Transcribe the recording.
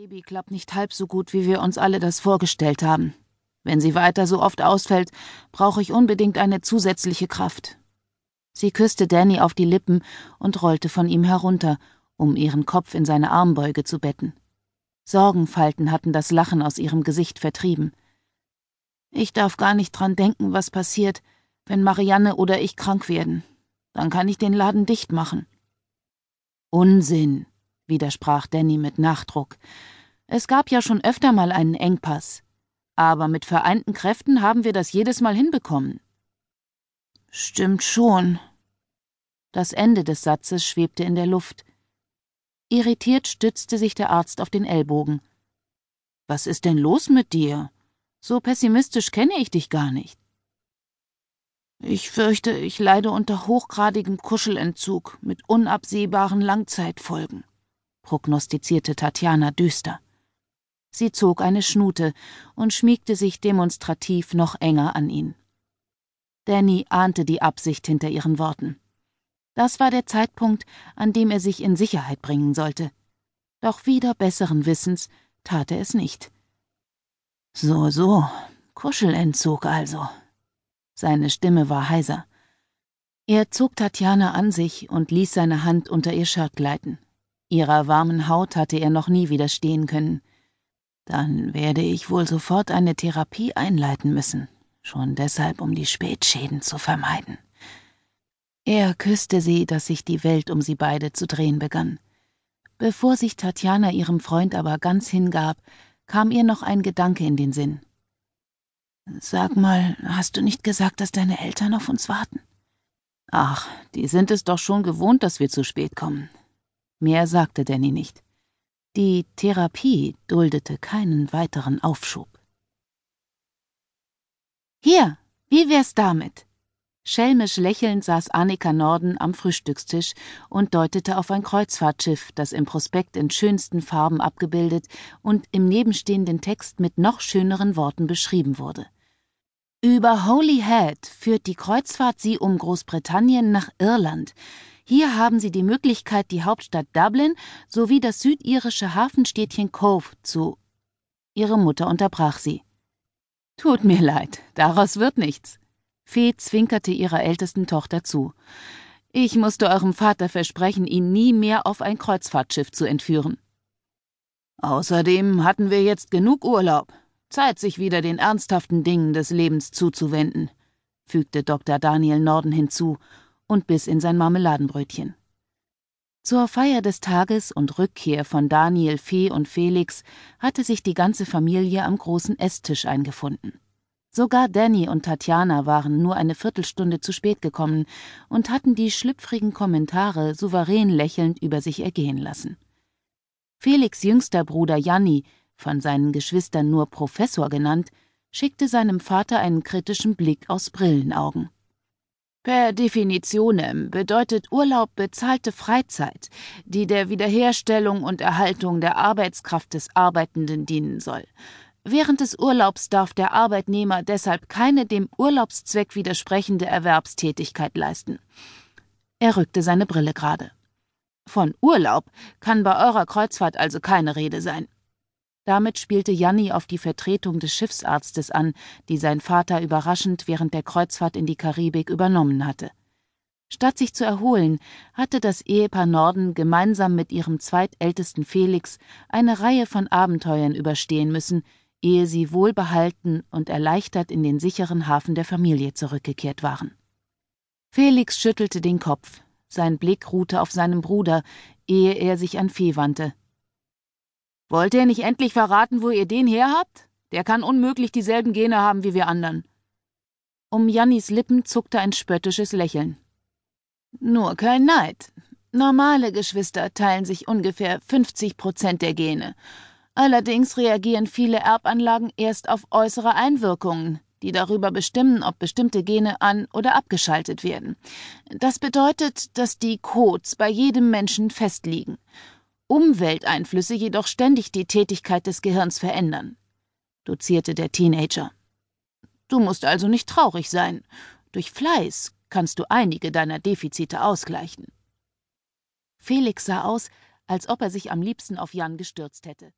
Baby klappt nicht halb so gut, wie wir uns alle das vorgestellt haben. Wenn sie weiter so oft ausfällt, brauche ich unbedingt eine zusätzliche Kraft. Sie küsste Danny auf die Lippen und rollte von ihm herunter, um ihren Kopf in seine Armbeuge zu betten. Sorgenfalten hatten das Lachen aus ihrem Gesicht vertrieben. Ich darf gar nicht dran denken, was passiert, wenn Marianne oder ich krank werden. Dann kann ich den Laden dicht machen. Unsinn, widersprach Danny mit Nachdruck. Es gab ja schon öfter mal einen Engpass. Aber mit vereinten Kräften haben wir das jedes Mal hinbekommen. Stimmt schon. Das Ende des Satzes schwebte in der Luft. Irritiert stützte sich der Arzt auf den Ellbogen. Was ist denn los mit dir? So pessimistisch kenne ich dich gar nicht. Ich fürchte, ich leide unter hochgradigem Kuschelentzug mit unabsehbaren Langzeitfolgen, prognostizierte Tatjana düster. Sie zog eine Schnute und schmiegte sich demonstrativ noch enger an ihn. Danny ahnte die Absicht hinter ihren Worten. Das war der Zeitpunkt, an dem er sich in Sicherheit bringen sollte. Doch wieder besseren Wissens tat er es nicht. So, so, Kuschelentzug also, seine Stimme war heiser. Er zog Tatjana an sich und ließ seine Hand unter ihr Shirt gleiten. Ihrer warmen Haut hatte er noch nie widerstehen können. Dann werde ich wohl sofort eine Therapie einleiten müssen, schon deshalb, um die Spätschäden zu vermeiden. Er küsste sie, dass sich die Welt um sie beide zu drehen begann. Bevor sich Tatjana ihrem Freund aber ganz hingab, kam ihr noch ein Gedanke in den Sinn. Sag mal, hast du nicht gesagt, dass deine Eltern auf uns warten? Ach, die sind es doch schon gewohnt, dass wir zu spät kommen. Mehr sagte Danny nicht. Die Therapie duldete keinen weiteren Aufschub. Hier, wie wär's damit? Schelmisch lächelnd saß Annika Norden am Frühstückstisch und deutete auf ein Kreuzfahrtschiff, das im Prospekt in schönsten Farben abgebildet und im nebenstehenden Text mit noch schöneren Worten beschrieben wurde. Über Holyhead führt die Kreuzfahrt Sie um Großbritannien nach Irland. Hier haben Sie die Möglichkeit, die Hauptstadt Dublin sowie das südirische Hafenstädtchen Cove zu. Ihre Mutter unterbrach sie. Tut mir leid, daraus wird nichts. Fee zwinkerte ihrer ältesten Tochter zu. Ich musste eurem Vater versprechen, ihn nie mehr auf ein Kreuzfahrtschiff zu entführen. Außerdem hatten wir jetzt genug Urlaub. Zeit, sich wieder den ernsthaften Dingen des Lebens zuzuwenden, fügte Dr. Daniel Norden hinzu und biss in sein Marmeladenbrötchen. Zur Feier des Tages und Rückkehr von Daniel, Fee und Felix hatte sich die ganze Familie am großen Esstisch eingefunden. Sogar Danny und Tatjana waren nur eine Viertelstunde zu spät gekommen und hatten die schlüpfrigen Kommentare souverän lächelnd über sich ergehen lassen. Felix jüngster Bruder Janni von seinen Geschwistern nur Professor genannt, schickte seinem Vater einen kritischen Blick aus Brillenaugen. Per Definitionem bedeutet Urlaub bezahlte Freizeit, die der Wiederherstellung und Erhaltung der Arbeitskraft des Arbeitenden dienen soll. Während des Urlaubs darf der Arbeitnehmer deshalb keine dem Urlaubszweck widersprechende Erwerbstätigkeit leisten. Er rückte seine Brille gerade. Von Urlaub kann bei eurer Kreuzfahrt also keine Rede sein. Damit spielte Janni auf die Vertretung des Schiffsarztes an, die sein Vater überraschend während der Kreuzfahrt in die Karibik übernommen hatte. Statt sich zu erholen, hatte das Ehepaar Norden gemeinsam mit ihrem zweitältesten Felix eine Reihe von Abenteuern überstehen müssen, ehe sie wohlbehalten und erleichtert in den sicheren Hafen der Familie zurückgekehrt waren. Felix schüttelte den Kopf, sein Blick ruhte auf seinem Bruder, ehe er sich an Fee wandte. Wollt ihr nicht endlich verraten, wo ihr den her habt? Der kann unmöglich dieselben Gene haben wie wir anderen. Um Jannis Lippen zuckte ein spöttisches Lächeln. Nur kein Neid. Normale Geschwister teilen sich ungefähr 50 Prozent der Gene. Allerdings reagieren viele Erbanlagen erst auf äußere Einwirkungen, die darüber bestimmen, ob bestimmte Gene an- oder abgeschaltet werden. Das bedeutet, dass die Codes bei jedem Menschen festliegen. Umwelteinflüsse jedoch ständig die Tätigkeit des Gehirns verändern, dozierte der Teenager. Du musst also nicht traurig sein. Durch Fleiß kannst du einige deiner Defizite ausgleichen. Felix sah aus, als ob er sich am liebsten auf Jan gestürzt hätte.